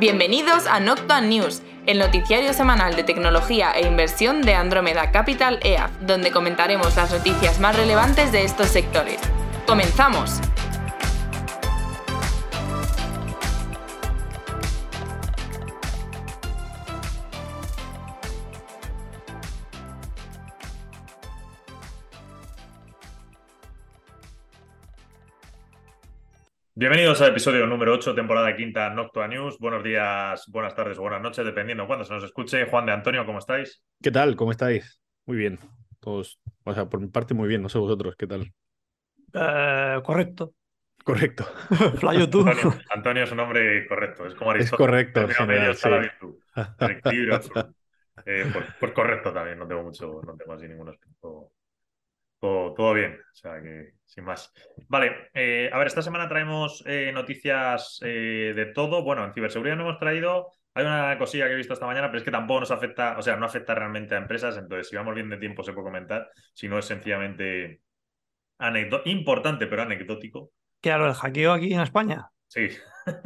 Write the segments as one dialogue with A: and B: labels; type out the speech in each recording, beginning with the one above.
A: Bienvenidos a Noctua News, el noticiario semanal de tecnología e inversión de Andromeda Capital EAF, donde comentaremos las noticias más relevantes de estos sectores. ¡Comenzamos!
B: Bienvenidos al episodio número 8, temporada quinta, Noctua News. Buenos días, buenas tardes o buenas noches, dependiendo cuándo se nos escuche. Juan de Antonio, ¿cómo estáis?
C: ¿Qué tal? ¿Cómo estáis? Muy bien. Todos, o sea, por mi parte muy bien, no sé vosotros, ¿qué tal?
D: Eh, correcto.
C: Correcto.
D: Flayo tú.
B: Antonio, Antonio, es un nombre correcto, es como
C: Es
B: Aristóteles.
C: correcto.
B: Término medio
C: general, sí.
B: la virtud. Eh, pues, pues correcto también, no tengo mucho, no tengo así ningún aspecto. Todo, bien, o sea que sin más. Vale, eh, a ver, esta semana traemos eh, noticias eh, de todo. Bueno, en ciberseguridad no hemos traído. Hay una cosilla que he visto esta mañana, pero es que tampoco nos afecta, o sea, no afecta realmente a empresas, entonces si vamos bien de tiempo se puede comentar, si no es sencillamente importante pero anecdótico.
D: ¿Qué era lo del hackeo aquí en España?
B: Sí,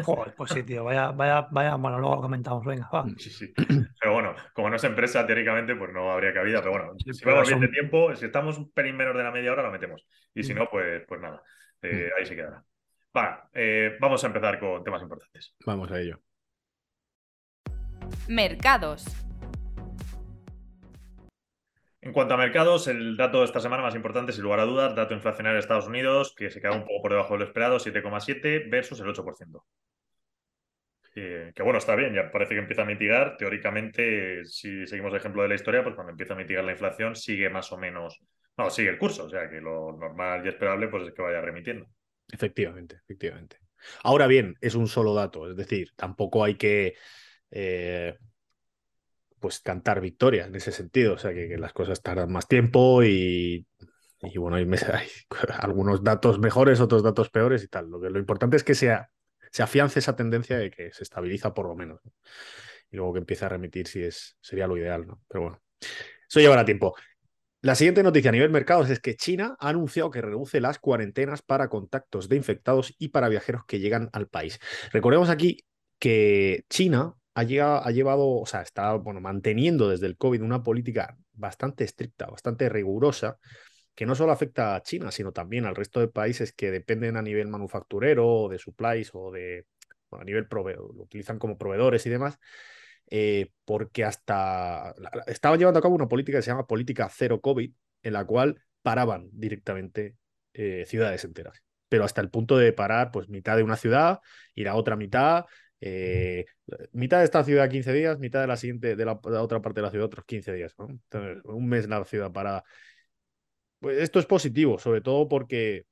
D: Joder, pues sí, tío. Vaya, vaya, vaya. Bueno, luego lo comentamos. Venga, va.
B: sí, sí. Pero bueno, como no es empresa, teóricamente, pues no habría cabida. Pero bueno,
D: Sí,
B: si vamos bien
D: son-
B: de tiempo, si estamos un pelín menos de la media hora, lo metemos. Y si
D: Mm.
B: no, pues, pues nada, eh, ahí se quedará. Va, eh, vamos a empezar con temas importantes.
C: Vamos a ello.
A: Mercados.
B: En cuanto a mercados, el dato de esta semana más importante, sin lugar a dudas, dato inflacionario de Estados Unidos, que se queda un poco por debajo de lo esperado, 7,7 versus el 8%. Eh, que bueno, está bien, ya parece que empieza a mitigar. Teóricamente, si seguimos el ejemplo de la historia, pues cuando empieza a mitigar la inflación, sigue más o menos, no, sigue el curso, o sea que lo normal y esperable pues es que vaya remitiendo.
C: Efectivamente, efectivamente. Ahora bien, es un solo dato, es decir, tampoco hay que eh, pues cantar victoria en ese sentido, o sea, que, las cosas tardan más tiempo y, y bueno, hay, algunos datos mejores, otros datos peores y tal. Lo que lo importante es que sea, se afiance esa tendencia de que se estabiliza por lo menos, ¿no? Y luego que empiece a remitir si es, sería lo ideal, ¿no? Pero bueno, eso llevará tiempo. La siguiente noticia a nivel mercados es que China ha anunciado que reduce las cuarentenas para contactos de infectados y para viajeros que llegan al país. Recordemos aquí que China ha, ha llevado, o sea, está bueno, manteniendo desde el COVID una política bastante estricta, bastante rigurosa, que no solo afecta a China, sino también al resto de países que dependen a nivel manufacturero, o de supplies o de a nivel proveedor, lo utilizan como proveedores y demás eh, porque hasta estaban llevando a cabo una política que se llama política cero COVID, en la cual paraban directamente eh, ciudades enteras, pero hasta el punto de parar pues mitad de una ciudad y la otra mitad, eh, mitad de esta ciudad 15 días, mitad de la siguiente, de la, otra parte de la ciudad otros 15 días, un mes la ciudad parada. Pues esto es positivo, sobre todo porque,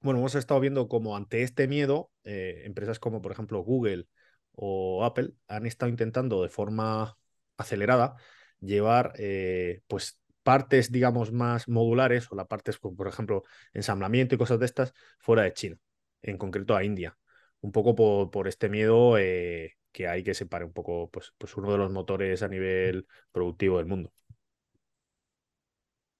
C: bueno, hemos estado viendo como ante este miedo, eh, empresas como por ejemplo Google o Apple han estado intentando de forma acelerada llevar eh, pues partes, digamos, más modulares o las partes por ejemplo ensamblamiento y cosas de estas fuera de China, en concreto a India, un poco por, por este miedo eh, que hay que separe un poco pues, pues uno de los motores a nivel productivo del mundo.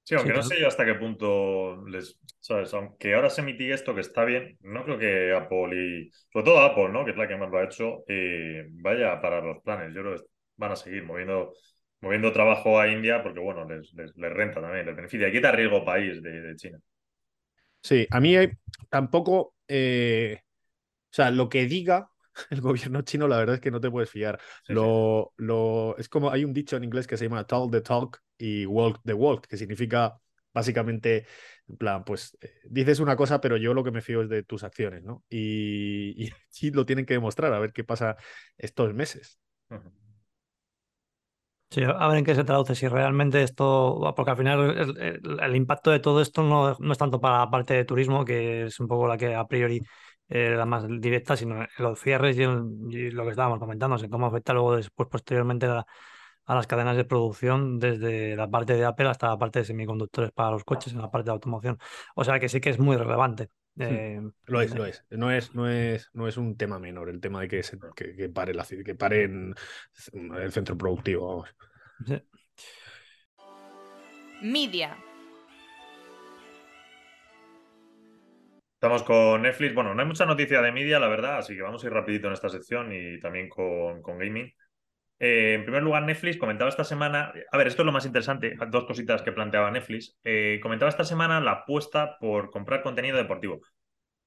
B: Sí, aunque
D: Sí,
B: no sé yo hasta qué punto les, ¿sabes? Aunque ahora se mitigue esto, que está bien, no creo que Apple y, sobre todo Apple, ¿no? Que es la que más lo ha hecho, eh, vaya a parar los planes. Yo creo que van a seguir moviendo, moviendo trabajo a India porque, bueno, les, les, les renta también, les beneficia. Quita riesgo país de, de China.
C: Sí, a mí hay- tampoco, eh, o sea, lo que diga el gobierno chino, la verdad es que no te puedes fiar.
B: Sí,
C: lo, lo, es como hay un dicho en inglés que se llama talk the talk y walk the walk, que significa básicamente, en plan, pues eh, dices una cosa, pero yo lo que me fío es de tus acciones, ¿no? Y, y sí lo tienen que demostrar, a ver qué pasa estos meses.
D: Sí, a ver en qué se traduce. Si realmente esto. Porque al final el, el- el impacto de todo esto no, no es tanto para la parte de turismo, que es un poco la que a priori eh, la más directa, sino en los cierres y, en- y lo que estábamos comentando, o sea, cómo afecta luego después, posteriormente, a, a las cadenas de producción, desde la parte de Apple hasta la parte de semiconductores para los coches, en la parte de automoción. O sea que sí que es muy relevante. Eh,
C: Lo es, lo es. No es, no es, no es un tema menor el tema de que, se, que, que pare la que pare en el centro productivo, vamos.
D: sí.
A: Media.
B: Estamos con Netflix. Bueno, no hay mucha noticia de media, la verdad, así que vamos a ir rapidito en esta sección y también con, con gaming. Eh, en primer lugar, Netflix comentaba esta semana, a ver, esto es lo más interesante, dos cositas que planteaba Netflix. Eh, comentaba esta semana la apuesta por comprar contenido deportivo.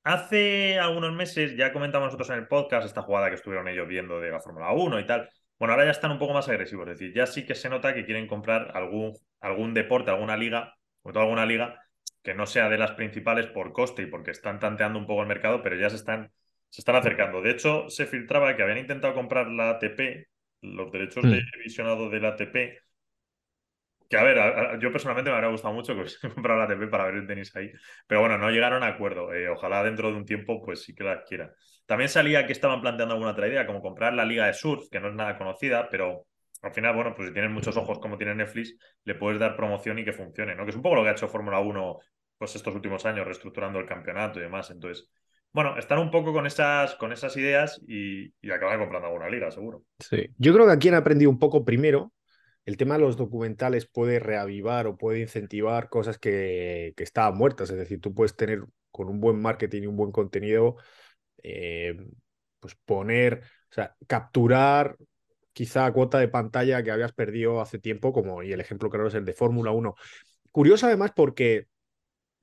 B: Hace algunos meses ya comentamos nosotros en el podcast esta jugada que estuvieron ellos viendo de la Fórmula 1 y tal. Bueno, ahora ya están un poco más agresivos, es decir, ya sí que se nota que quieren comprar algún, algún deporte, alguna liga, sobre todo alguna liga que no sea de las principales por coste y porque están tanteando un poco el mercado, pero ya se están, se están acercando. De hecho, se filtraba que habían intentado comprar la ATP, los derechos de
C: Mm.
B: visionado de la ATP, que a ver, a- a- yo personalmente me habría gustado mucho que hubiese comprado la ATP para ver el tenis ahí, pero bueno, no llegaron a acuerdo. Eh, ojalá dentro de un tiempo pues sí que la adquieran. También salía que estaban planteando alguna otra idea, como comprar la liga de surf, que no es nada conocida, pero al final, bueno, pues si tienes muchos ojos como tiene Netflix, le puedes dar promoción y que funcione, ¿no? Que es un poco lo que ha hecho Fórmula 1 pues estos últimos años, reestructurando el campeonato y demás. Entonces, bueno, están un poco con esas, con esas ideas y, y acaban comprando alguna liga, seguro.
C: Sí. Yo creo que aquí han aprendido un poco primero. El tema de los documentales puede reavivar o puede incentivar cosas que, que estaban muertas. Es decir, tú puedes tener con un buen marketing y un buen contenido, eh, pues poner, o sea, capturar quizá cuota de pantalla que habías perdido hace tiempo, como y el ejemplo claro es el de Fórmula 1. Curioso además porque,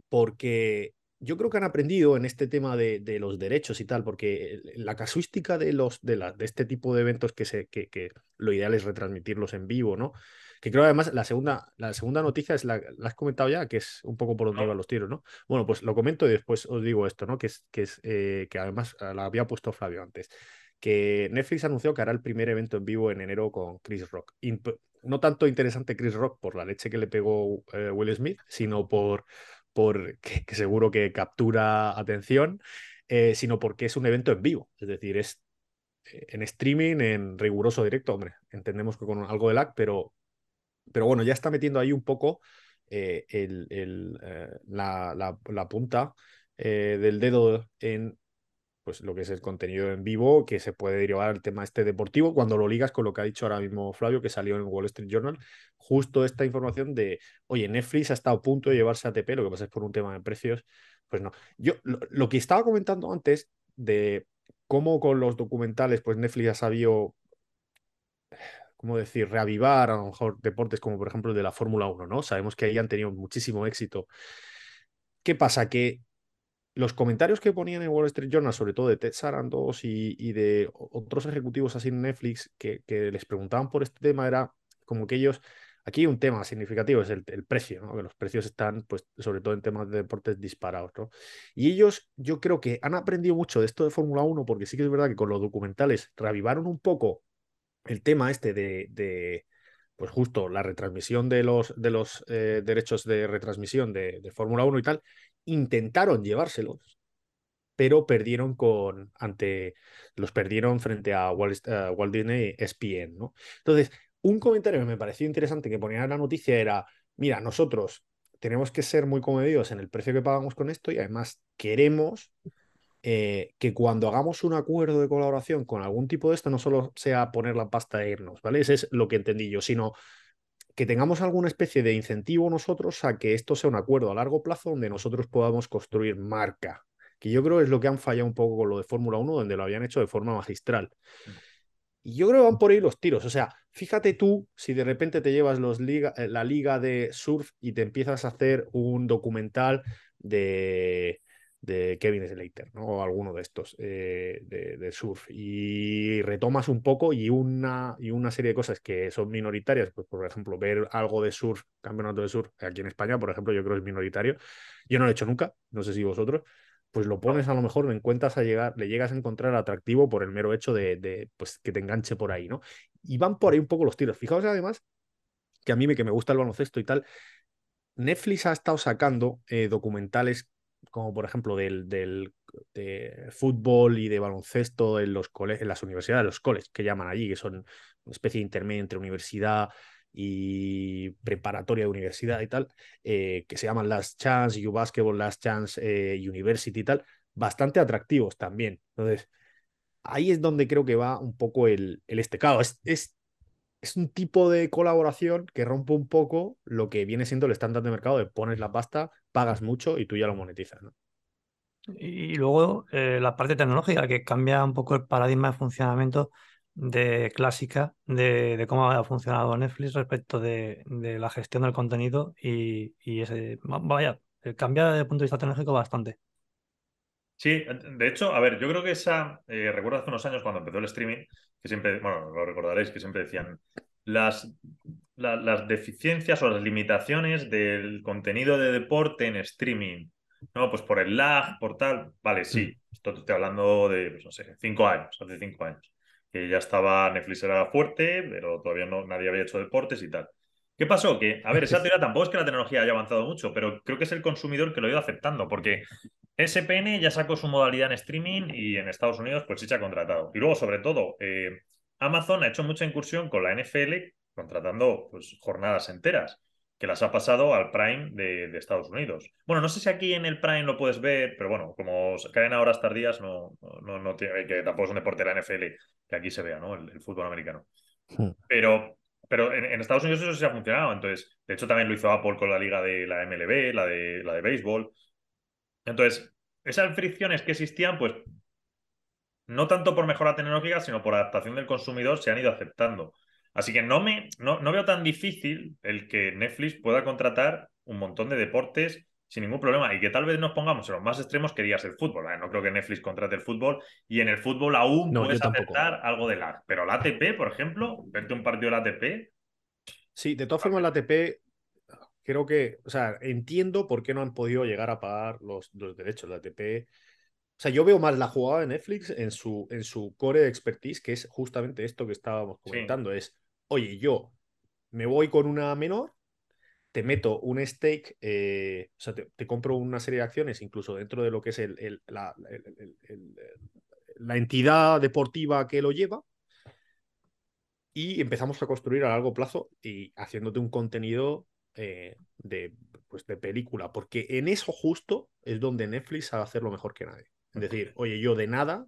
C: porque yo creo que han aprendido en este tema de, de los derechos y tal, porque la casuística de, los, de, la, de este tipo de eventos que, se, que, que lo ideal es retransmitirlos en vivo, ¿no? Que creo además la segunda, la segunda noticia es la, la has comentado ya, que es un poco por donde iban los tiros, ¿no? Bueno, pues lo comento y después os digo esto, ¿no? Que es que, es, eh, que además la había puesto Flavio antes. Que Netflix anunció que hará el primer evento en vivo en enero con Chris Rock. No tanto interesante Chris Rock por la leche que le pegó eh, Will Smith, sino por, por que, seguro que captura atención, eh, sino porque es un evento en vivo. Es decir, es eh, en streaming, en riguroso directo. Hombre, entendemos que con algo de lag, pero, pero bueno, ya está metiendo ahí un poco el, el, la, la, punta del dedo en pues lo que es el contenido en vivo que se puede derivar al tema este deportivo cuando lo ligas con lo que ha dicho ahora mismo Flavio que salió en Wall Street Journal justo esta información de oye Netflix ha estado a punto de llevarse a ATP lo que pasa es por un tema de precios pues no yo lo, lo que estaba comentando antes de cómo con los documentales pues Netflix ha sabido ¿cómo decir? Reavivar a lo mejor deportes como por ejemplo el de la Fórmula 1, ¿no? Sabemos que ahí han tenido muchísimo éxito. ¿Qué pasa? Que los comentarios que ponían en Wall Street Journal, sobre todo de Ted Sarandos y, de otros ejecutivos así en Netflix, que, les preguntaban por este tema, era como que ellos, aquí un tema significativo, es el, precio, ¿no? que los precios están, pues, sobre todo en temas de deportes disparados. ¿no? Y ellos, yo creo que han aprendido mucho de esto de Fórmula 1, porque sí que es verdad que con los documentales reavivaron un poco el tema este de, de pues justo la retransmisión de los, de los eh, derechos de retransmisión de, de Fórmula 1 y tal, intentaron llevárselos, pero perdieron con ante los perdieron frente a Walt, Disney ESPN, ¿no? Entonces, un comentario que me pareció interesante que ponía en la noticia era, mira, nosotros tenemos que ser muy comedidos en el precio que pagamos con esto y además queremos eh, que cuando hagamos un acuerdo de colaboración con algún tipo de esto, no solo sea poner la pasta e irnos, ¿vale? Ese es lo que entendí yo, sino que tengamos alguna especie de incentivo nosotros a que esto sea un acuerdo a largo plazo donde nosotros podamos construir marca, que yo creo es lo que han fallado un poco con lo de Fórmula 1, donde lo habían hecho de forma magistral. Y yo creo que van por ahí los tiros. O sea, fíjate tú si de repente te llevas los liga, la liga de surf y te empiezas a hacer un documental de, de Kevin Slater, ¿no? O alguno de estos eh, de, surf. Y retomas un poco y una, y una serie de cosas que son minoritarias, pues por ejemplo, ver algo de surf, campeonato de surf, aquí en España, por ejemplo, yo creo que es minoritario. Yo no lo he hecho nunca, no sé si vosotros. Pues lo pones a lo mejor, encuentras a llegar, le llegas a encontrar atractivo por el mero hecho de, pues, que te enganche por ahí, ¿no? Y van por ahí un poco los tiros. Fijaos además que a mí que me gusta el baloncesto y tal, Netflix ha estado sacando eh, documentales como por ejemplo del, del de fútbol y de baloncesto en, los cole en las universidades, los coles que llaman allí, que son una especie de intermedio entre universidad y preparatoria de universidad y tal, eh, que se llaman Last Chance, U Basketball, Last Chance eh, University y tal, bastante atractivos también. Entonces, ahí es donde creo que va un poco el, el estecado. Es, es un tipo de colaboración que rompe un poco lo que viene siendo el estándar de mercado de pones la pasta, pagas mucho y tú ya lo monetizas. ¿no?
D: Y luego eh, la parte tecnológica, que cambia un poco el paradigma de funcionamiento de clásica de, cómo ha funcionado Netflix respecto de, la gestión del contenido y, ese, vaya, cambia desde el punto de vista tecnológico bastante.
B: Sí, de hecho, a ver, yo creo que esa, eh, recuerdo hace unos años cuando empezó el streaming, que siempre, bueno, lo recordaréis, que siempre decían, las, las deficiencias o las limitaciones del contenido de deporte en streaming, ¿no? Pues por el lag, por tal, vale, sí, mm. esto te estoy hablando de, pues no sé, cinco años, hace cinco años, que ya estaba, Netflix era fuerte, pero todavía no, nadie había hecho deportes y tal. ¿Qué pasó? Que, a ver, esa teoría tampoco es que la tecnología haya avanzado mucho, pero creo que es el consumidor que lo ha ido aceptando, porque SPN ya sacó su modalidad en streaming y en Estados Unidos pues sí se ha contratado. Y luego, sobre todo, eh, Amazon ha hecho mucha incursión con la NFL contratando pues, jornadas enteras, que las ha pasado al Prime de, Estados Unidos. Bueno, no sé si aquí en el Prime lo puedes ver, pero bueno, como caen a horas tardías, no, no, no tiene, que tampoco es un deporte de la NFL que aquí se vea, ¿no? El, fútbol americano. Hmm. Pero pero en, Estados Unidos eso sí ha funcionado. Entonces, de hecho, también lo hizo Apple con la liga de la MLB, la de, la de béisbol. Entonces, esas fricciones que existían, pues no tanto por mejora tecnológica, sino por adaptación del consumidor, se han ido aceptando. Así que no, me, no, veo tan difícil el que Netflix pueda contratar un montón de deportes sin ningún problema y que tal vez nos pongamos en los más extremos que digas el fútbol. No creo que Netflix contrate el fútbol y en el fútbol aún puedes aceptar algo de lag. Pero la ATP, por ejemplo, verte un partido de la ATP.
C: Sí, de todas formas la ATP creo que, o sea, entiendo por qué no han podido llegar a pagar los, los derechos de ATP. O sea, yo veo más la jugada de Netflix en su, en su core de expertise, que es justamente esto que estábamos comentando. Es, oye, yo me voy con una menor, te meto un stake, eh, o sea, te, compro una serie de acciones, incluso dentro de lo que es el, la, la entidad deportiva que lo lleva, y empezamos a construir a largo plazo y haciéndote un contenido eh, de, pues de película, porque en eso justo es donde Netflix sabe hacerlo mejor que nadie. Es decir, oye, yo de nada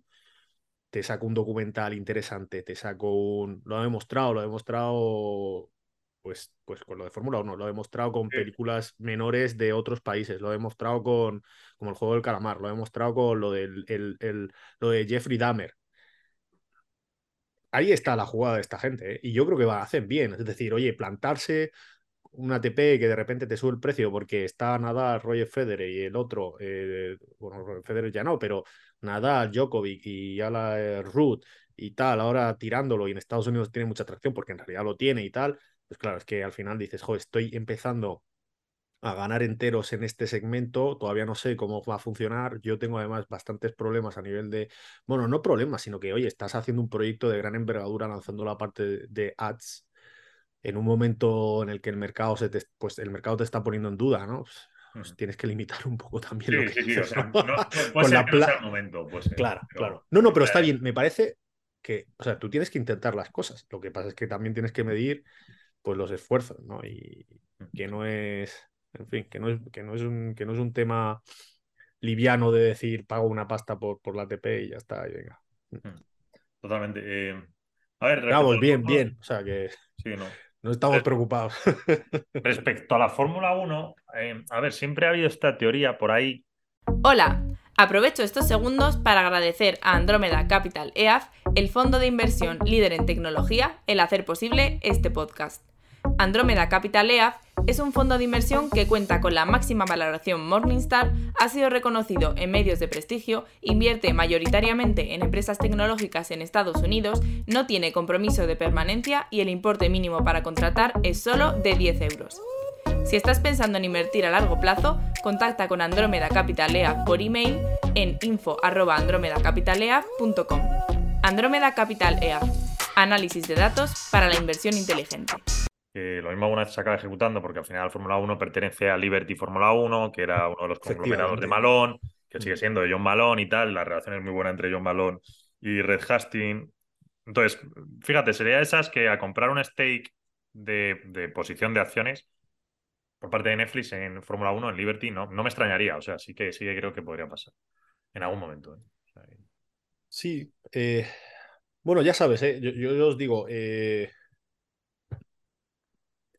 C: te saco un documental interesante, te saco un... Lo he demostrado, lo he demostrado pues, pues con lo de Fórmula 1, lo he demostrado con películas menores de otros países, lo he demostrado con como el juego del calamar, lo he demostrado con lo, del, el, lo de Jeffrey Dahmer. Ahí está la jugada de esta gente, ¿eh? y yo creo que va, hacen bien. Es decir, oye, plantarse un ATP que de repente te sube el precio porque está Nadal, Roger Federer y el otro, eh, bueno, Federer ya no, pero Nadal, Djokovic y ya la eh, Ruth y tal, ahora tirándolo y en Estados Unidos tiene mucha atracción porque en realidad lo tiene y tal, pues claro, es que al final dices, jo, estoy empezando a ganar enteros en este segmento, todavía no sé cómo va a funcionar, yo tengo además bastantes problemas a nivel de, bueno, no problemas, sino que, oye, estás haciendo un proyecto de gran envergadura lanzando la parte de ads en un momento en el que el mercado se te, pues el mercado te está poniendo en duda, ¿no? Pues, pues tienes que limitar un poco también lo que
B: sí, sí, o sea, no, puede ser el momento, pues,
C: claro, claro. No, no, pero está bien. Me parece que, o sea, tú tienes que intentar las cosas. Lo que pasa es que también tienes que medir, pues, los esfuerzos, ¿no? Y que no es, en fin, que no es, que no es un, que no es un tema liviano de decir pago una pasta por, por la ATP y ya está, y venga.
B: Totalmente. Eh, a ver,
C: Vamos, bien, bien. O sea que.
B: Sí, no.
C: No estamos preocupados.
B: Respecto a la Fórmula 1, eh, a ver, siempre ha habido esta teoría por ahí.
A: Hola, aprovecho estos segundos para agradecer a Andrómeda Capital EAF, el fondo de inversión líder en tecnología, el hacer posible este podcast. Andrómeda Capital EAF es un fondo de inversión que cuenta con la máxima valoración Morningstar, ha sido reconocido en medios de prestigio, invierte mayoritariamente en empresas tecnológicas en Estados Unidos, no tiene compromiso de permanencia y el importe mínimo para contratar es solo de 10 euros. Si estás pensando en invertir a largo plazo, contacta con Andrómeda Capital EAF por email en info.andromedacapitaleaf.com. Andrómeda Capital EAF. Análisis de datos para la inversión inteligente
B: que lo mismo alguna vez se acaba ejecutando porque al final la Fórmula 1 pertenece a Liberty Fórmula 1, que era uno de los conglomerados de Malone, que sigue mm. siendo de John Malone y tal, la relación es muy buena entre John Malone y Red Hastings. Entonces, fíjate, sería esas que a comprar un stake de, posición de acciones por parte de Netflix en Fórmula 1, en Liberty, no, no me extrañaría, o sea, sí que, sí que creo que podría pasar en algún momento. ¿eh?
C: sí, eh, bueno, ya sabes, ¿eh? yo, os digo,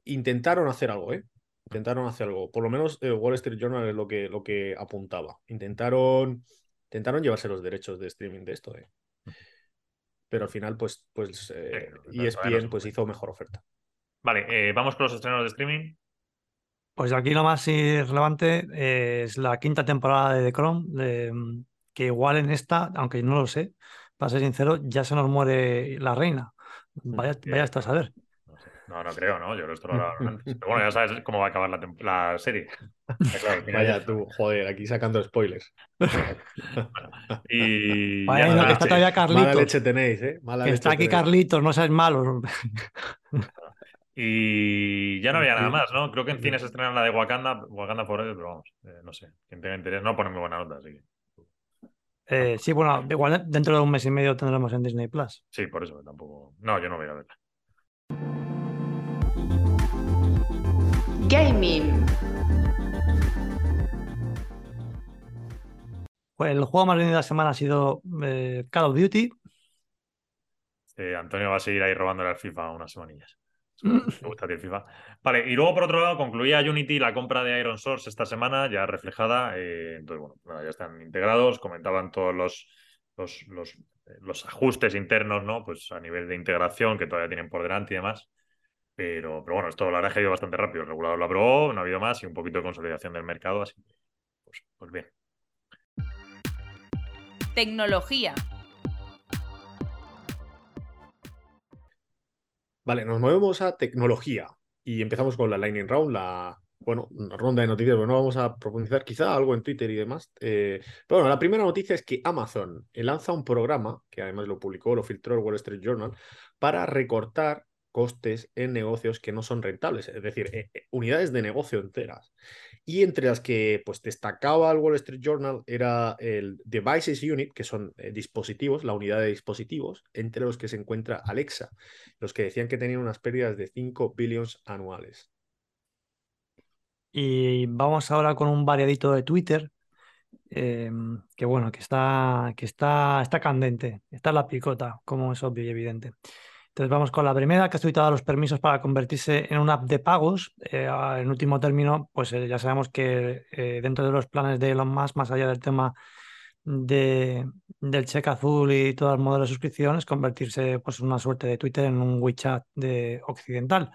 C: intentaron hacer algo, ¿eh? Intentaron hacer algo. Por lo menos el Wall Street Journal es lo que, lo que apuntaba. Intentaron, intentaron llevarse los derechos de streaming de esto. ¿eh? Pero al final, pues, pues eh, ESPN pues, hizo mejor oferta.
B: Vale, eh, vamos con los estrenos de streaming.
D: Pues aquí lo más relevante es la quinta temporada de The Chrome, que igual en esta, aunque no lo sé, para ser sincero, ya se nos muere la reina. Vaya, vaya hasta a saber.
B: No, no creo, ¿no? Yo lo estoy antes. Pero bueno, ya sabes cómo va a acabar la, la serie.
C: Claro, Vaya tú, joder, aquí sacando spoilers.
B: y
D: Vaya, no, que está todavía Carlitos.
C: Mala leche tenéis, ¿eh? Mala
D: que
C: leche
D: está aquí
C: tenéis.
D: Carlitos, no seas malo.
B: Y ya no había nada más, ¿no? Creo que en cine se estrena la de Wakanda, Wakanda Forever, pero vamos, eh, no sé. Quien tenga interés, no pone muy buena nota, así que.
D: Eh, sí, bueno, igual dentro de un mes y medio tendremos en Disney Plus.
B: Sí, por eso tampoco. No, yo no voy a verla.
A: Gaming.
D: Pues el juego más vendido de la semana ha sido eh, Call of Duty.
B: Eh, Antonio va a seguir ahí robándole al FIFA unas semanillas. Me gusta el FIFA. Vale, y luego por otro lado concluía Unity la compra de Iron Source esta semana, ya reflejada. eh, entonces, bueno, nada, ya están integrados, comentaban todos los, los, los, los ajustes internos, ¿no? Pues a nivel de integración que todavía tienen por delante y demás. Pero, pero bueno, esto la verdad es que ha ido bastante rápido. El regulador lo aprobó, no ha habido más y un poquito de consolidación del mercado, así que, pues, pues bien.
A: Tecnología.
C: Vale, nos movemos a tecnología y empezamos con la Lightning Round, la bueno, una ronda de noticias, pero no vamos a profundizar quizá algo en Twitter y demás. Eh, pero bueno, la primera noticia es que Amazon lanza un programa, que además lo publicó, lo filtró el Wall Street Journal, para recortar costes en negocios que no son rentables, es decir, eh, eh, unidades de negocio enteras. Y entre las que pues, destacaba el Wall Street Journal era el Devices Unit, que son eh, dispositivos, la unidad de dispositivos, entre los que se encuentra Alexa, los que decían que tenían unas pérdidas de 5 billones anuales.
D: Y vamos ahora con un variadito de Twitter, eh, que bueno, que está, que está, está candente, está en la picota, como es obvio y evidente. Entonces vamos con la primera, que ha solicitado los permisos para convertirse en una app de pagos. Eh, en último término, pues eh, ya sabemos que eh, dentro de los planes de Elon Musk, más allá del tema de, del cheque azul y todo el modelo de suscripción, es convertirse pues, en una suerte de Twitter en un WeChat de occidental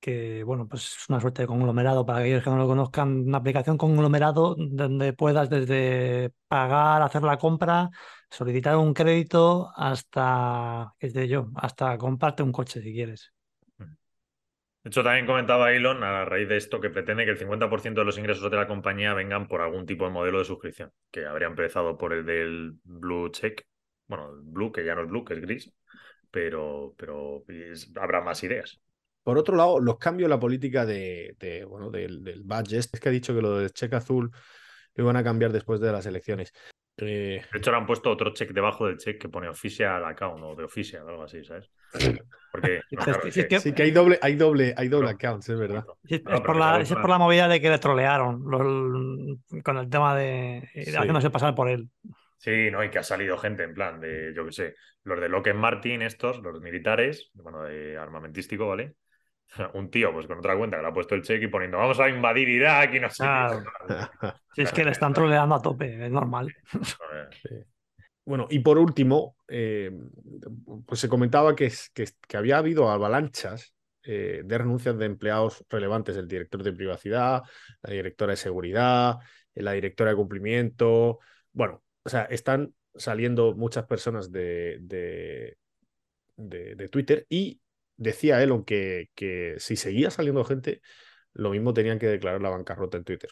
D: que bueno, pues es una suerte de conglomerado para aquellos que no lo conozcan, una aplicación conglomerado donde puedas desde pagar, hacer la compra, solicitar un crédito hasta, qué sé yo, hasta comprarte un coche si quieres.
B: De hecho, también comentaba Elon a raíz de esto que pretende que el 50% de los ingresos de la compañía vengan por algún tipo de modelo de suscripción, que habría empezado por el del Blue Check, bueno, Blue, que ya no es Blue, que es gris, pero, pero habrá más ideas.
C: Por otro lado, los cambios en la política de, de, bueno, del, del badge, este es que ha dicho que lo del cheque azul lo iban a cambiar después de las elecciones. Eh,
B: De hecho, le han puesto otro check debajo del check que pone official account o de official, algo así, ¿sabes? Porque, no, claro, es
D: Sí,
B: que-
D: que-
C: sí que hay doble, hay doble, hay doble
B: Claro.
C: accounts, es verdad.
D: Es,
B: No,
D: por la,
B: la
D: es
B: otra-
D: por la movida de que le trolearon los- con el tema de
C: Sí.
D: haciéndose pasar por él.
B: Sí, ¿no? Y que ha salido gente en plan de, yo qué sé, los de Lockheed Martin, estos, los militares, bueno, de armamentístico, ¿vale? Un tío, pues con otra cuenta que le ha puesto el cheque y poniendo, vamos a invadir Irak y no sé
D: Claro.
B: qué.
D: Si es que le están troleando a tope, es normal.
C: Bueno, y por último, eh, pues se comentaba que, es- que, que había habido avalanchas eh, de renuncias de empleados relevantes, el director de privacidad, la directora de seguridad, eh, la directora de cumplimiento. Bueno, o sea, están saliendo muchas personas de, de, de- de Twitter y decía Elon que, que si seguía saliendo gente, lo mismo tenían que declarar la bancarrota en Twitter.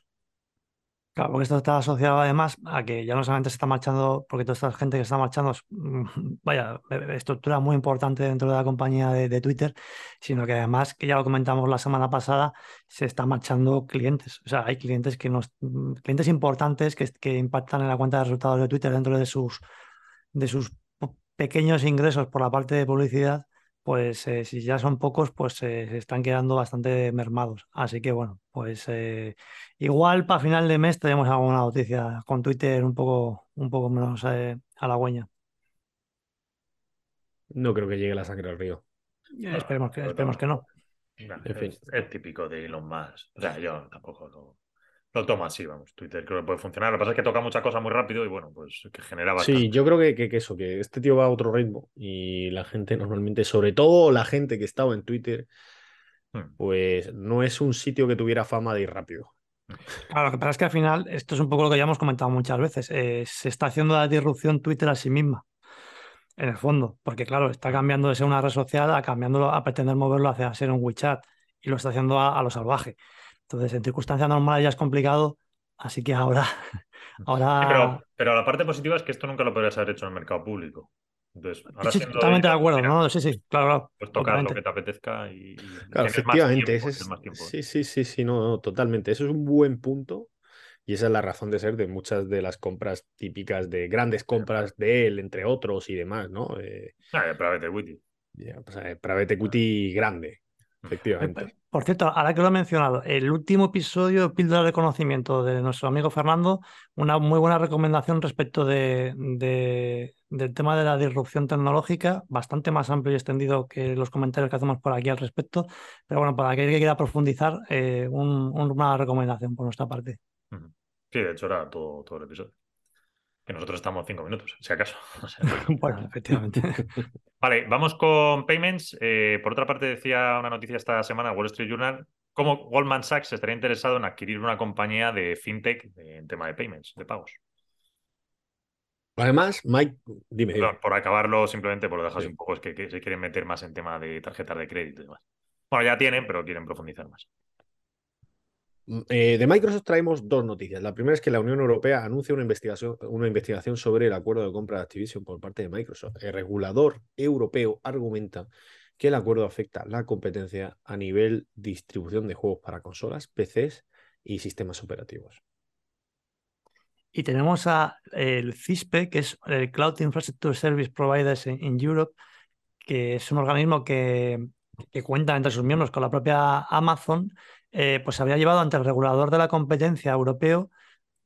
D: Claro, porque esto está asociado además a que ya no solamente se está marchando, porque toda esta gente que está marchando es, mm, vaya, eh, estructura muy importante dentro de la compañía de, de Twitter, sino que además, que ya lo comentamos la semana pasada, se están marchando clientes. O sea, hay clientes que nos, mm, clientes importantes que, que impactan en la cuenta de resultados de Twitter dentro de sus, de sus pequeños ingresos por la parte de publicidad. Pues eh, si ya son pocos, pues eh, se están quedando bastante mermados. Así que bueno, pues eh, Igual para final de mes tenemos alguna noticia con Twitter un poco, un poco menos eh, halagüeña.
C: No creo que llegue la sangre al río.
D: esperemos que, esperemos que no.
B: es, típico de Elon Musk. O sea, yo tampoco lo, lo tomo así, vamos. Twitter creo que puede funcionar. Lo que pasa es que toca muchas cosas muy rápido y bueno, pues que genera bastante.
C: Sí, yo creo que, que, eso, que este tío va a otro ritmo y la gente normalmente, sobre todo la gente que estaba en Twitter, hmm. pues no es un sitio que tuviera fama de ir rápido.
D: Claro, lo que pasa es que al final, esto es un poco lo que ya hemos comentado muchas veces, eh, se está haciendo la disrupción Twitter a sí misma, en el fondo, porque claro, está cambiando de ser una red social a cambiándolo, a pretender moverlo hacia ser un WeChat y lo está haciendo a, lo salvaje. Entonces, en circunstancias normales ya es complicado, así que ahora... ahora...
B: pero, pero la parte positiva es que esto nunca lo podrías haber hecho en el mercado público.
D: Entonces, sí, totalmente de acuerdo, ¿no? Sí, sí, claro, claro.
B: Pues tocar lo que te apetezca y.
C: claro, efectivamente. es, sí, sí, sí, sí, no, totalmente. Eso es un buen punto. Y esa es la razón de ser de muchas de las compras típicas, de grandes compras de él, entre otros y demás, ¿no?
B: Eh, ah, de Private Equity.
C: pues, eh, Private Equity grande. Efectivamente.
D: Por cierto, ahora que lo he mencionado, el último episodio de Píldora de Conocimiento de nuestro amigo Fernando, una muy buena recomendación respecto de, del tema de la disrupción tecnológica, bastante más amplio y extendido que los comentarios que hacemos por aquí al respecto. Pero bueno, para aquel que quiera profundizar, eh, una recomendación por nuestra parte.
B: Sí, de hecho era todo el episodio que nosotros estamos cinco minutos, si acaso.
D: bueno, efectivamente.
B: Vale, vamos con payments. Eh, por otra parte, decía una noticia esta semana, Wall Street Journal, cómo Goldman Sachs estaría interesado en adquirir una compañía de fintech en tema de payments, de pagos.
C: Además, Mike, dime.
B: por acabarlo, simplemente por lo dejas un poco, es que, se quieren meter más en tema de tarjetas de crédito y demás. Bueno, ya tienen, pero quieren profundizar más.
C: Mm, eh, de Microsoft traemos dos noticias. La primera es que la Unión Europea anuncia una investigación, sobre el acuerdo de compra de Activision por parte de Microsoft. El regulador europeo argumenta que el acuerdo afecta la competencia a nivel distribución de juegos para consolas, PCs y sistemas operativos.
D: Y tenemos a el CISPE, que es el Cloud Infrastructure Service Providers in, Europe, que es un organismo que cuenta entre sus miembros con la propia Amazon eh, pues había llevado ante el regulador de la competencia europeo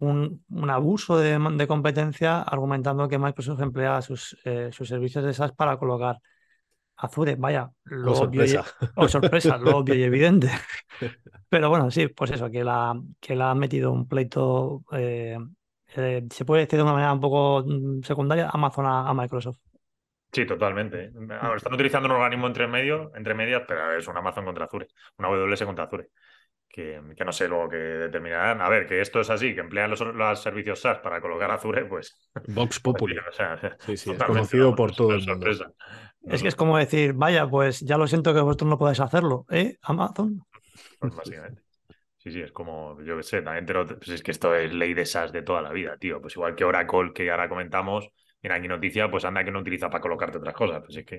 D: un, abuso de, competencia argumentando que Microsoft emplea sus, eh, sus servicios de SaaS para colocar Azure. Vaya, lo obvio y, oh, sorpresa, lo obvio y evidente. Pero bueno, sí, pues eso, que la, que la ha metido un pleito, eh, se puede decir de una manera un poco mm, secundaria, Amazon a, Microsoft.
B: Sí, totalmente. están utilizando un organismo entre medio, entre medias, pero es un Amazon contra Azure, una AWS contra Azure que, no sé luego que determinarán. A ver, que esto es así, que emplean los, servicios SaaS para colocar Azure, pues.
C: Vox Populi. sí, sí, es conocido por todo el mundo.
D: Es que es como decir, vaya, pues ya lo siento que vosotros no podáis hacerlo, ¿eh? Amazon.
B: Pues básicamente. Sí, sí, es como, yo qué sé, también pues es que esto es ley de SaaS de toda la vida, tío. Pues igual que Oracle, que ahora comentamos, en aquí noticia, pues anda que no utiliza para colocarte otras cosas. Pues es que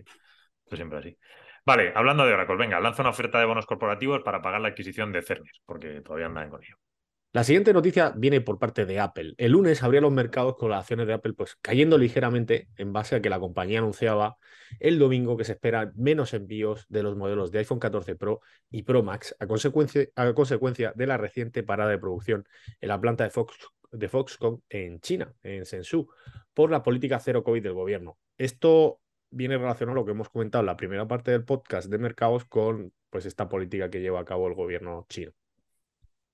B: esto siempre así. Vale, hablando de Oracle, venga, lanza una oferta de bonos corporativos para pagar la adquisición de Cerner, porque todavía andan con ello.
C: La siguiente noticia viene por parte de Apple. El lunes abría los mercados con las acciones de Apple pues cayendo ligeramente en base a que la compañía anunciaba el domingo que se esperan menos envíos de los modelos de iPhone 14 Pro y Pro Max a consecuencia, a consecuencia de la reciente parada de producción en la planta de, Fox, de Foxconn en China, en Shenzhou, por la política cero COVID del gobierno. Esto viene relacionado a lo que hemos comentado en la primera parte del podcast de mercados con pues esta política que lleva a cabo el gobierno chino.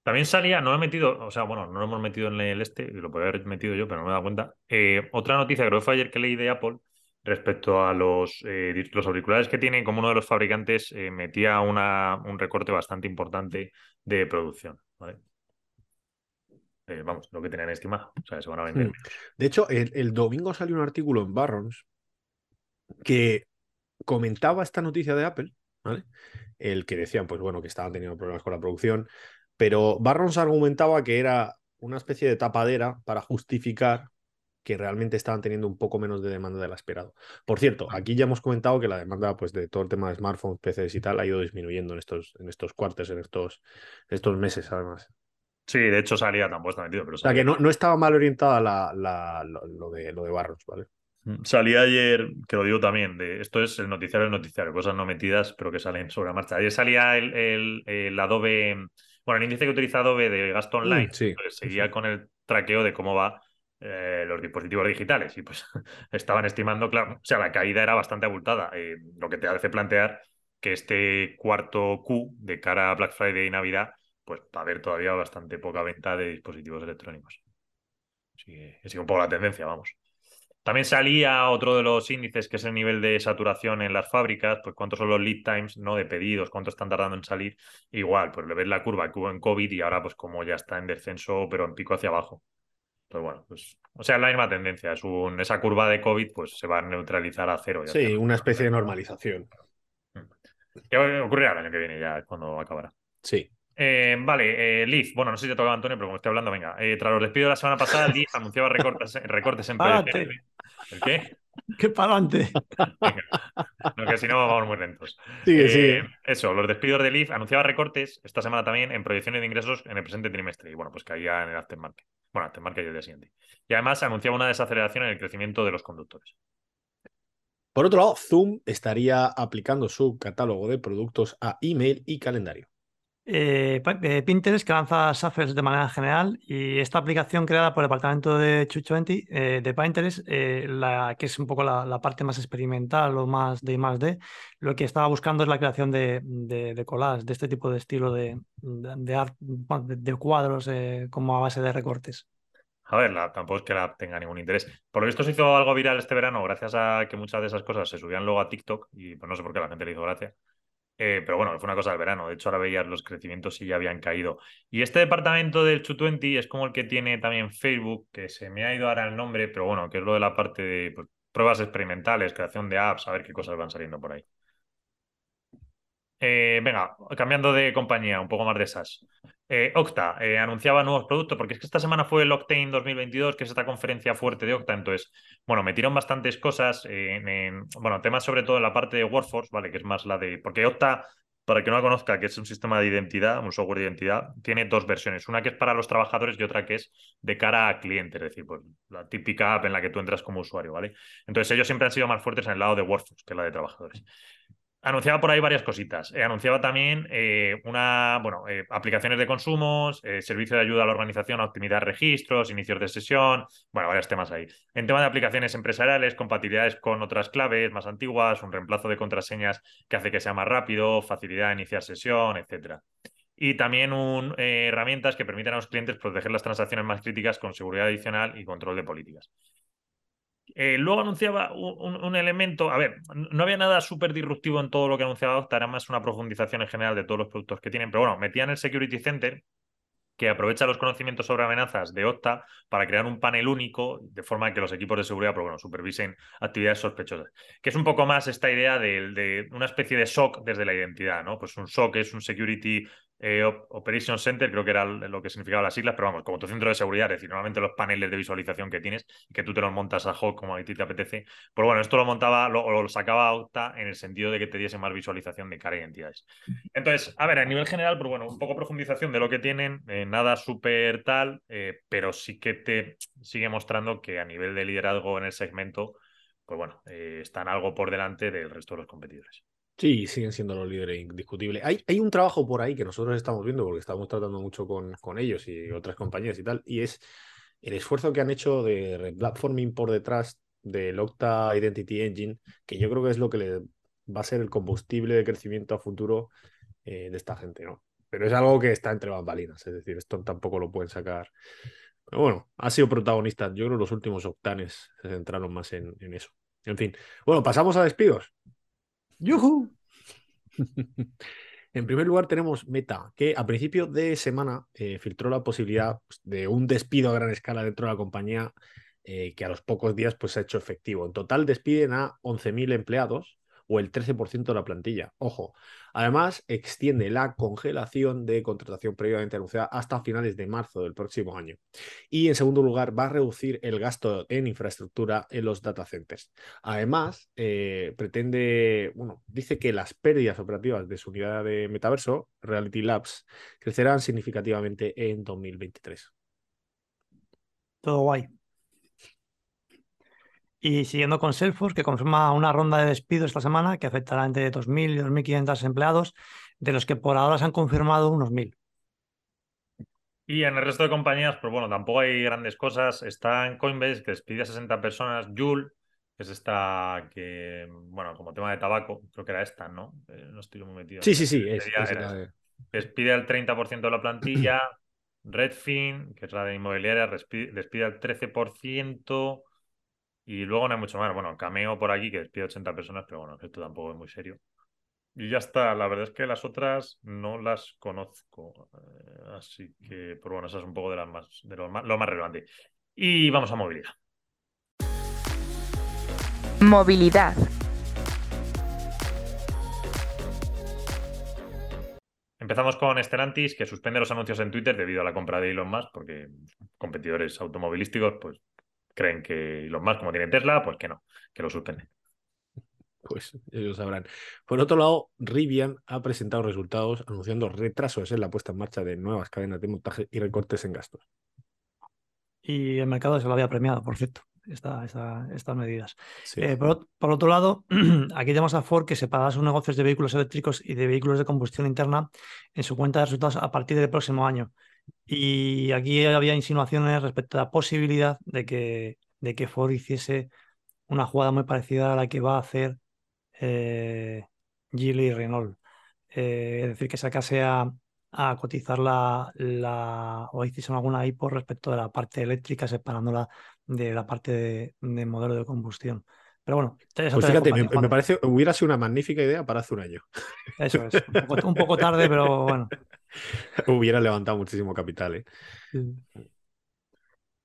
B: También salía, no he metido, o sea, bueno, no lo hemos metido en el este, lo podría haber metido yo, pero no me he dado cuenta. Eh, otra noticia, creo que fue ayer que leí de Apple, respecto a los, eh, los auriculares que tienen, como uno de los fabricantes eh, metía una, un recorte bastante importante de producción. vamos, lo que tenían estimado. O sea, se van a vender. Hmm.
C: De hecho, el, el, domingo salió un artículo en Barrons que comentaba esta noticia de Apple, ¿vale? El que decían, pues bueno, que estaban teniendo problemas con la producción, pero Barrons argumentaba que era una especie de tapadera para justificar que realmente estaban teniendo un poco menos de demanda de la esperado. Por cierto, aquí ya hemos comentado que la demanda pues, de todo el tema de smartphones, PCs y tal ha ido disminuyendo en estos, en estos cuartos, en estos, estos meses, además.
B: Sí, de hecho salía tan puesta metido, pero. O
C: sea, que no, no, estaba mal orientada la, la, lo, de, lo de Barrons, ¿vale?
B: Mm, salía ayer, que lo digo también, de esto es el noticiario del noticiario, cosas no metidas, pero que salen sobre la marcha. Ayer salía el, el, Adobe, bueno, el índice que utiliza Adobe de gasto mm, online, pues seguía con el traqueo de cómo va eh, los dispositivos digitales y pues estaban estimando, claro, o sea, la caída era bastante abultada, eh, lo que te hace plantear que este cuarto Q de cara a Black Friday y Navidad, pues va a haber todavía bastante poca venta de dispositivos electrónicos. Sigue, sigue un poco la tendencia, vamos. También salía otro de los índices, que es el nivel de saturación en las fábricas, pues cuántos son los lead times, ¿no? De pedidos, cuánto están tardando en salir. Igual, pues le ves la curva que hubo en COVID y ahora, pues como ya está en descenso, pero en pico hacia abajo. Pues bueno, pues, o sea, es la misma tendencia. Es un, esa curva de COVID, pues se va a neutralizar a cero.
C: sí, una especie de normalización.
B: ¿Qué ocurrirá el año que viene ya, cuando acabará?
C: Sí.
B: Eh, vale, eh, Leaf. Bueno, no sé si te tocaba Antonio, pero como estoy hablando, venga. Eh, tras los despidos de la semana pasada, Leaf anunciaba recortes, recortes en proyecciones. ¿El qué?
D: ¡Qué para adelante!
B: No, que si no vamos muy lentos.
C: Sigue, sigue.
B: Eso, los despidos de Leaf anunciaba recortes esta semana también en proyecciones de ingresos en el presente trimestre. Y bueno, pues caía en el aftermarket. Bueno, aftermarket y el día siguiente. Y además anunciaba una desaceleración en el crecimiento de los conductores.
C: Por otro lado, Zoom estaría aplicando su catálogo de productos a email y calendario.
D: Eh, eh, Pinterest que lanza Suffers de manera general y esta aplicación creada por el departamento de Chuch20 eh, de Pinterest, la, que es un poco la, parte más experimental o más de más de, lo que estaba buscando es la creación de, de, de collages, de este tipo de estilo de, de, cuadros como a base de recortes.
B: A ver, tampoco es que la tenga ningún interés. Por lo visto se hizo algo viral este verano gracias a que muchas de esas cosas se subían luego a TikTok y pues no sé por qué la gente le hizo gracia. Eh, pero bueno, fue una cosa del verano. De hecho, ahora veías los crecimientos y ya habían caído. Y este departamento del Chu20 es como el que tiene también Facebook, que se me ha ido ahora el nombre, pero bueno, que es lo de la parte de pues, pruebas experimentales, creación de apps, a ver qué cosas van saliendo por ahí. Eh, venga, cambiando de compañía, un poco más de esas. Eh, Octa eh, anunciaba nuevos productos, porque es que esta semana fue el Octane 2022, que es esta conferencia fuerte de Octa. Entonces, bueno, metieron bastantes cosas en, bueno, temas sobre todo en la parte de Workforce, ¿vale? Que es más la de. Porque Octa, para que no la conozca, que es un sistema de identidad, un software de identidad, tiene dos versiones. Una que es para los trabajadores y otra que es de cara a clientes, es decir, pues la típica app en la que tú entras como usuario, ¿vale? Entonces, ellos siempre han sido más fuertes en el lado de Workforce que la de trabajadores anunciaba por ahí varias cositas. Eh, anunciaba también eh, una, bueno, eh, aplicaciones de consumos, servicio de ayuda a la organización a optimizar registros, inicios de sesión, bueno, varios temas ahí. En tema de aplicaciones empresariales, compatibilidades con otras claves más antiguas, un reemplazo de contraseñas que hace que sea más rápido, facilidad de iniciar sesión, etcétera. Y también un, herramientas que permitan a los clientes proteger las transacciones más críticas con seguridad adicional y control de políticas. Eh, luego anunciaba un, elemento, a ver, no había nada súper disruptivo en todo lo que anunciaba Octa, era más una profundización en general de todos los productos que tienen, pero bueno, metían el Security Center, que aprovecha los conocimientos sobre amenazas de Octa para crear un panel único, de forma que los equipos de seguridad pues bueno, supervisen actividades sospechosas. Que es un poco más esta idea de, de, una especie de SOC desde la identidad, ¿no? Pues un SOC es un Security eh, Operation Center, creo que era lo que significaba las siglas, pero vamos, como tu centro de seguridad, es decir, normalmente los paneles de visualización que tienes y que tú te los montas a hoc como a ti te apetece. Pues bueno, esto lo montaba o lo, sacaba Octa en el sentido de que te diese más visualización de cara a identidades. Entonces, a ver, a nivel general, pues bueno, un poco profundización de lo que tienen, eh, nada súper tal, eh, pero sí que te sigue mostrando que a nivel de liderazgo en el segmento, pues bueno, están algo por delante del resto de los competidores.
C: Sí, siguen siendo los líderes indiscutibles. Hay, un trabajo por ahí que nosotros estamos viendo porque estamos tratando mucho con, ellos y otras compañías y tal, y es el esfuerzo que han hecho de replatforming por detrás del Octa Identity Engine, que yo creo que es lo que le va a ser el combustible de crecimiento a futuro eh, de esta gente, ¿no? Pero es algo que está entre bambalinas, es decir, esto tampoco lo pueden sacar. Pero bueno, ha sido protagonista. Yo creo que los últimos octanes se centraron más en eso. En fin, bueno, pasamos a despidos.
D: ¡Yuhu!
C: En primer lugar tenemos Meta, que a principio de semana eh, filtró la posibilidad pues, de un despido a gran escala dentro de la compañía eh, que a los pocos días pues, se ha hecho efectivo. En total despiden a 11.000 empleados o el 13% de la plantilla. Ojo, además extiende la congelación de contratación previamente anunciada hasta finales de marzo del próximo año. Y en segundo lugar, va a reducir el gasto en infraestructura en los data centers. Además, eh, pretende, bueno, dice que las pérdidas operativas de su unidad de metaverso, Reality Labs, crecerán significativamente en 2023.
D: Todo guay. Y siguiendo con Salesforce, que confirma una ronda de despidos esta semana que afectará entre 2.000 y 2.500 empleados, de los que por ahora se han confirmado unos 1.000.
B: Y en el resto de compañías, pues bueno, tampoco hay grandes cosas. Está en Coinbase, que despide a 60 personas. Joule, Es esta que, bueno, como tema de tabaco, creo que era esta, ¿no? Eh, no estoy muy metido.
C: Sí, sí, sí. Es, es
B: era Despide al 30% de la plantilla. Redfin, que es la de inmobiliaria, despide al 13%. Y luego no hay mucho más. Bueno, Cameo por aquí, que despide 80 personas, pero bueno, esto tampoco es muy serio. Y ya está. La verdad es que las otras no las conozco. Eh, así que, pero bueno, esa es un poco de las más, de lo más, lo más relevante. Y vamos a movilidad.
A: Movilidad.
B: Empezamos con Stellantis, que suspende los anuncios en Twitter debido a la compra de Elon Musk, porque competidores automovilísticos pues creen que Elon Musk, como tiene Tesla, pues que no, que lo suspenden.
C: Pues ellos sabrán. Por otro lado, Rivian ha presentado resultados anunciando retrasos en la puesta en marcha de nuevas cadenas de montaje y recortes en gastos.
D: Y el mercado se lo había premiado, por cierto, esta, esta- estas medidas.
C: Sí.
D: Eh, por, por otro lado, aquí tenemos a Ford que separará sus negocios de vehículos eléctricos y de vehículos de combustión interna en su cuenta de resultados a partir del próximo año. Y aquí había insinuaciones respecto a la posibilidad de que, de que Ford hiciese una jugada muy parecida a la que va a hacer eh, Geely y Renault. Eh, es decir, que sacase a, a cotizar la, la o hiciesen alguna IPO respecto de la parte eléctrica, separándola de la parte de, de modelo de combustión. Pero bueno,
C: Pues fíjate, me, me parece, hubiera sido una magnífica idea para hace un año.
D: Eso es, un poco, un poco tarde, pero bueno.
C: hubiera levantado muchísimo capital, ¿eh?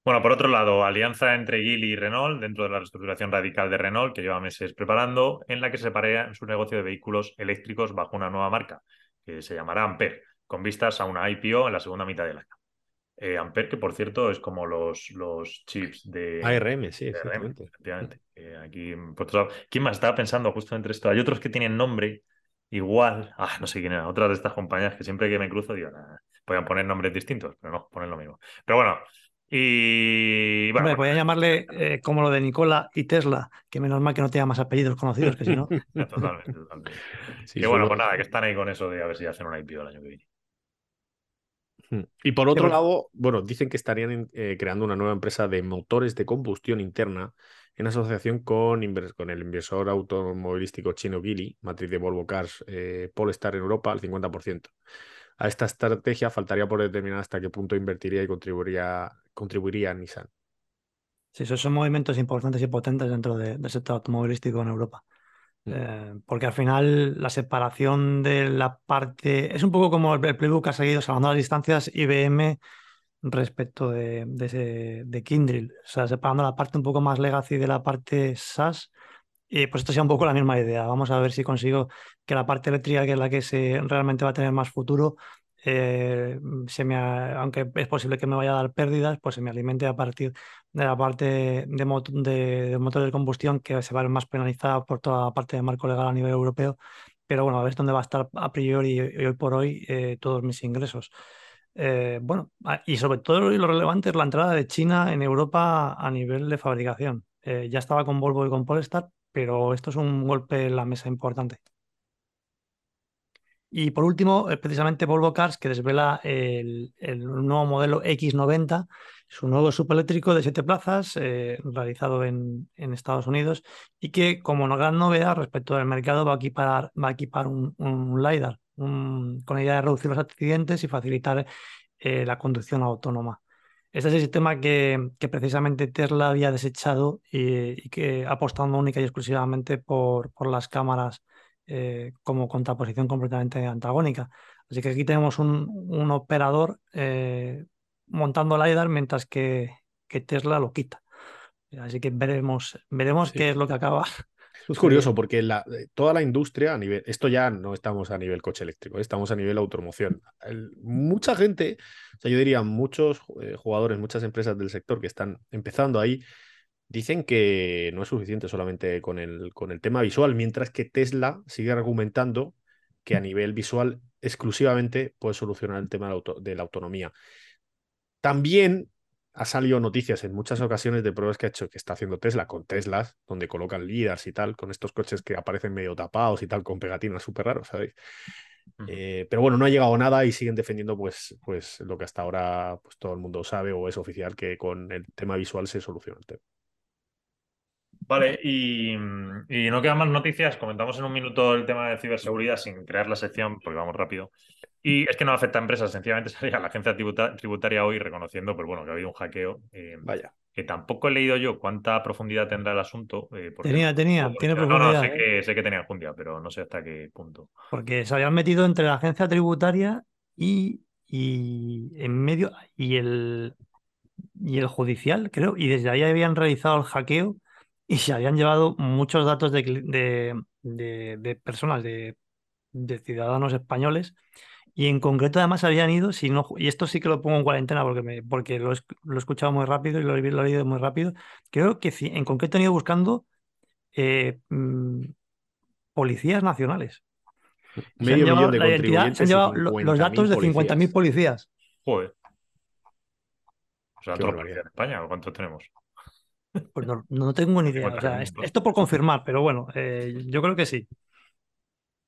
B: Bueno, por otro lado, alianza entre Geely y Renault dentro de la reestructuración radical de Renault que lleva meses preparando, en la que se separaría su negocio de vehículos eléctricos bajo una nueva marca que se llamará Ampere, con vistas a una IPO en la segunda mitad del año. Eh, Ampere, que por cierto es como los, los chips de
C: ARM, sí,
B: de
C: exactamente.
B: efectivamente. Eh, aquí, por otro lado, ¿quién más estaba pensando justo entre esto? Hay otros que tienen nombre igual. Ah, no sé quién era. Otras de estas compañías que siempre que me cruzo digo, "Nah, podían poner nombres distintos, pero no, ponen lo mismo. Pero bueno, y bueno,
D: Hombre, podía llamarle eh, como lo de Nicola y Tesla, que menos mal que no tenga más apellidos conocidos, que si no.
B: totalmente, totalmente.
C: Sí,
B: que bueno,
C: solo-
B: pues nada, que están ahí con eso de a ver si hacen una IPO el año que viene.
C: Y por otro lado, bueno, dicen que estarían eh, creando una nueva empresa de motores de combustión interna en asociación con, el inversor automovilístico chino Geely, matriz de Volvo Cars eh, Polestar en Europa, al 50%. A esta estrategia faltaría por determinar hasta qué punto invertiría y contribuiría, contribuiría Nissan.
D: Sí, esos son movimientos importantes y potentes dentro de- del sector automovilístico en Europa.
C: Mm.
D: Eh, porque al final la separación de la parte. Es un poco como el, el playbook que ha seguido salvando las distancias IBM respecto de, de, ese- de. O sea, separando la parte un poco más legacy de la parte SaaS. Y pues esto sea un poco la misma idea. Vamos a ver si consigo que la parte eléctrica, que es la que se, realmente va a tener más futuro, eh, aunque es posible que me vaya a dar pérdidas, pues se me alimente a partir de la parte de, mot- de, de motor de combustión que se va a ver más penalizada por toda la parte de marco legal a nivel europeo. Pero bueno, a ver dónde va a estar a priori y hoy por hoy eh, todos mis ingresos. Eh, bueno, a- y sobre todo lo relevante es la entrada de China en Europa a nivel de fabricación. Eh, ya estaba con Volvo y con Polestar, pero esto es un golpe en la mesa importante. Y por último, precisamente Volvo Cars, que desvela el, nuevo modelo X90, su nuevo subeléctrico de siete plazas, eh, realizado en, Estados Unidos, y que como una gran novedad respecto del mercado va a equipar, va a equipar un, un LiDAR, un- con la idea de reducir los accidentes y facilitar eh, la conducción autónoma. Este es el sistema que, que precisamente Tesla había desechado y, y que apostando única y exclusivamente por, por las cámaras eh, como contraposición completamente antagónica. Así que aquí tenemos un, un operador eh, montando LiDAR mientras que, que Tesla lo quita. Así que veremos, veremos
C: Sí.
D: qué es lo que acaba.
C: Es curioso porque la- eh, toda la industria a nivel, esto ya no estamos a nivel coche eléctrico, ¿eh? estamos a nivel automoción. El- mucha gente, o sea, yo diría muchos eh, jugadores, muchas empresas del sector que están empezando ahí, dicen que no es suficiente solamente con el, con el tema visual, mientras que Tesla sigue argumentando que a nivel visual exclusivamente puede solucionar el tema de la, auto- de la autonomía. También ha salido noticias en muchas ocasiones de pruebas que ha hecho que está haciendo Tesla con Teslas, donde colocan líderes y tal, con estos coches que aparecen medio tapados y tal, con pegatinas súper raros, ¿sabéis? Eh, pero bueno, no ha llegado nada y siguen defendiendo pues, pues lo que hasta ahora pues, todo el mundo sabe o es oficial que con el tema visual se soluciona el tema.
B: Vale, y, y no quedan más noticias. Comentamos en un minuto el tema de ciberseguridad sin crear la sección, porque vamos rápido. Y es que no afecta a empresas, sencillamente salía la agencia tributa- tributaria hoy reconociendo pues, bueno, que ha habido un hackeo. eh,
C: Vaya.
B: que tampoco he leído yo cuánta profundidad tendrá el asunto. eh, porque-
D: Tenía, tenía, tiene
B: No, no,
D: profundidad.
B: sé
D: ¿eh?
B: que, sé que tenía enjundia, pero no sé hasta qué punto.
D: Porque se habían metido entre la agencia tributaria y, y en medio y el y el judicial, creo, y desde ahí habían realizado el hackeo y se habían llevado muchos datos de, de, de- de personas, de, de ciudadanos españoles, y en concreto además habían ido, si no, y esto sí que lo pongo en cuarentena porque, me, porque lo, lo he escuchado muy rápido y lo, he lo he leído muy rápido, creo que en concreto han ido buscando eh, mm, policías nacionales. Se han
C: Medio
D: llevado
C: millón de
D: la identidad,
C: contribuyentes
D: se han llevado lo- los
C: 50.000
D: datos de 50.000
C: policías.
D: policías.
B: Joder. O sea,
C: Qué
B: todos los
C: barbaridad.
B: policías de España, ¿cuántos tenemos?
D: Pues no, no tengo ni idea. O sea,
B: 50.000,
D: es-
B: ¿no?
D: esto por confirmar, pero bueno, eh, yo creo que sí.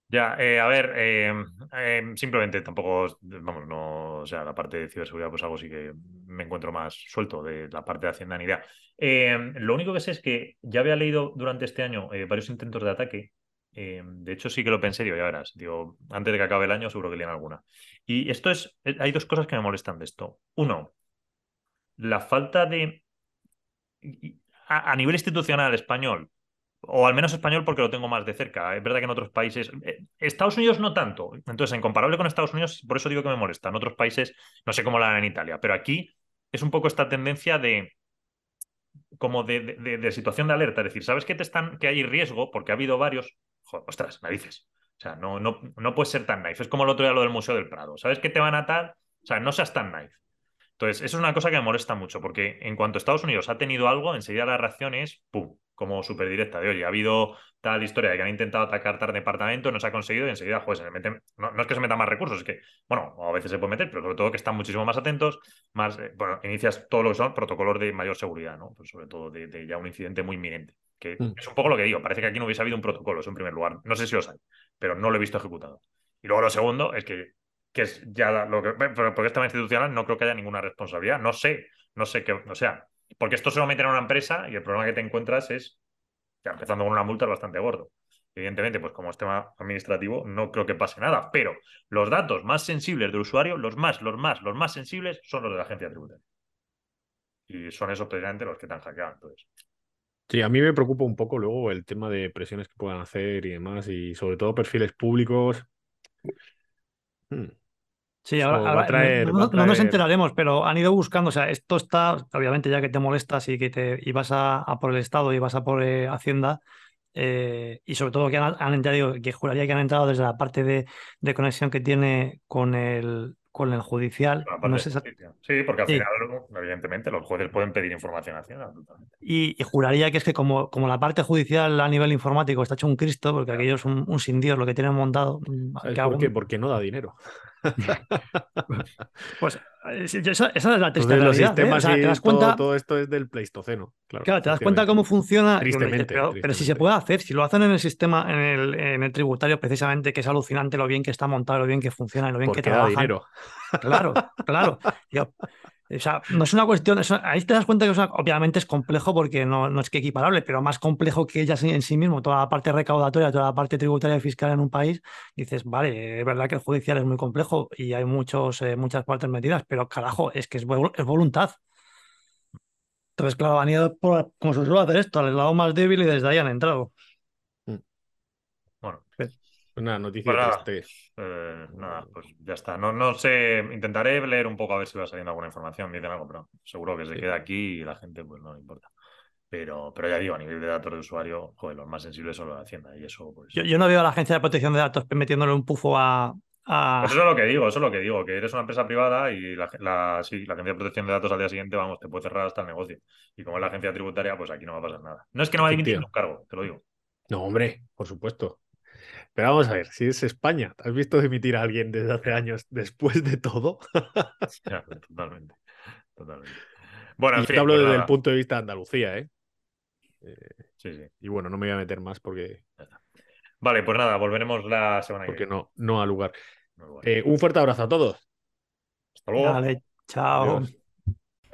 B: Ya, eh, a ver, eh, eh, simplemente tampoco, vamos, no, o sea, la parte de ciberseguridad, pues algo sí que me encuentro más suelto de la parte de Hacienda ni idea. Eh, lo único que sé es que ya había leído durante este año varios intentos de ataque. eh, de hecho, sí que lo pensé, digo, ya verás, digo, antes de que acabe el año seguro que lían alguna. Y esto es, hay dos cosas que me molestan de esto. Uno, la falta de, a, nivel institucional español, o al menos español porque lo tengo más de cerca. Es verdad que en otros países. eh, Estados Unidos no tanto. Entonces, en comparable con Estados Unidos, por eso digo que me molesta. En otros países, no sé cómo la harán en Italia, pero aquí es un poco esta tendencia de como de, situación de alerta. Es decir, sabes que te están, que hay riesgo, porque ha habido varios. Joder, ostras, narices. O sea, no, no, no puedes ser tan nice. Es como el otro día lo del Museo del Prado. ¿Sabes que te van a tal? O sea, no seas tan nice. Entonces, eso es una cosa que me molesta mucho, porque en cuanto Estados Unidos ha tenido algo, enseguida la reacción es, ¡pum!, como súper directa de, oye, ha habido tal historia de que han intentado atacar tal departamento, no se ha conseguido, y enseguida, joder, se le meten, no, no es que se metan más recursos, es que, bueno, a veces se puede meter, pero sobre todo que están muchísimo más atentos, más, eh, bueno, inicias todo lo que son protocolos de mayor seguridad, ¿no? Pues sobre todo de, de ya un incidente muy inminente, que
C: Mm.
B: es un poco lo que digo, parece que aquí no hubiese habido un protocolo, eso en primer lugar, no sé si los hay, pero no lo he visto ejecutado. Y luego lo segundo es que que es ya lo que. pero Porque es tema institucional, no creo que haya ninguna responsabilidad. No sé, no sé qué. O sea, porque esto se lo meten a una empresa y el problema que te encuentras es, ya empezando con una multa es bastante gordo. Evidentemente, pues como es tema administrativo, no creo que pase nada. Pero los datos más sensibles del usuario, los más, los más, los más sensibles, son los de la agencia tributaria. Y son esos precisamente los que te han hackeado. Entonces,
C: Sí, a mí me preocupa un poco luego el tema de presiones que puedan hacer y demás, y sobre todo perfiles públicos.
D: Sí, ahora,
C: va a
D: ahora
C: traer-
D: no,
C: va a
D: no- no nos enteraremos, pero han ido buscando. O sea, esto está, obviamente, ya que te molestas y que te ibas a, a por el Estado y vas a por eh, Hacienda, eh, y sobre todo que han, han entrado, que juraría que han entrado desde la parte de, de conexión que tiene con el, con el judicial. No sé.
B: Sí, porque al
D: Sí.
B: final, evidentemente, los jueces pueden pedir información a Hacienda, totalmente.
D: y, y juraría que es que como, como la parte judicial a nivel informático está hecho un Cristo, porque aquello es un, un sin Dios lo que tienen montado.
C: ¿Sabes
D: que
C: por
D: algún-
C: qué? Porque no da dinero.
D: Pues eh, esa, esa es la triste
C: Entonces, los
D: realidad. ¿eh? O sea, te das
C: todo,
D: cuenta,
C: todo esto es del Pleistoceno. Claro,
D: Claro, te das cuenta cómo funciona.
C: Tristemente,
D: pero, si se puede hacer, si lo hacen en el sistema, en el, en el tributario, precisamente, que es alucinante lo bien que está montado, lo bien que funciona, y lo bien que
C: Porque da
D: trabajan.
C: dinero.
D: Claro, claro. Yo- o sea, no es una cuestión, eso- ahí te das cuenta que o sea, obviamente es complejo porque no, no es que equiparable, pero más complejo que ella en sí mismo, toda la parte recaudatoria, toda la parte tributaria y fiscal en un país, dices, vale, es verdad que el judicial es muy complejo y hay muchos, eh, muchas partes metidas, pero carajo, es que es, es voluntad. Entonces, claro, han ido por, como se suele hacer esto, al lado más débil y desde ahí han entrado.
C: Una noticia
B: Pues nada.
C: triste.
B: Eh, nada, pues ya está. No, no sé, intentaré leer un poco a ver si va saliendo alguna información, dicen algo, pero seguro que se
C: Sí.
B: queda aquí y la gente pues no le importa. Pero, pero ya digo, a nivel de datos de usuario, joder, los más sensibles son los de Hacienda y eso pues...
D: Yo, yo no veo a la Agencia de Protección de Datos metiéndole un pufo a, a-
B: Pues eso es lo que digo, eso es lo que digo, que eres una empresa privada y la, la, sí, la Agencia de Protección de Datos al día siguiente, vamos, te puede cerrar hasta el negocio. Y como es la agencia tributaria, pues aquí no va a pasar nada. No es que no va a dimitir un cargo, te lo digo.
C: No, hombre, por supuesto. Pero vamos a ver, si es España, ¿has visto dimitir a alguien desde hace años después de todo?
B: Totalmente. Totalmente. Bueno,
C: Y
B: en
C: yo
B: fin,
C: te hablo
B: pues
C: desde
B: nada.
C: el punto de vista de Andalucía, ¿eh?
B: Sí, sí.
C: Y bueno, no me voy a meter más porque,
B: Vale, pues nada, volveremos la semana que
C: porque
B: viene.
C: no, no ha lugar.
B: Bueno.
C: Eh, un fuerte abrazo a todos.
B: Hasta luego.
D: Dale, chao.
C: Adiós.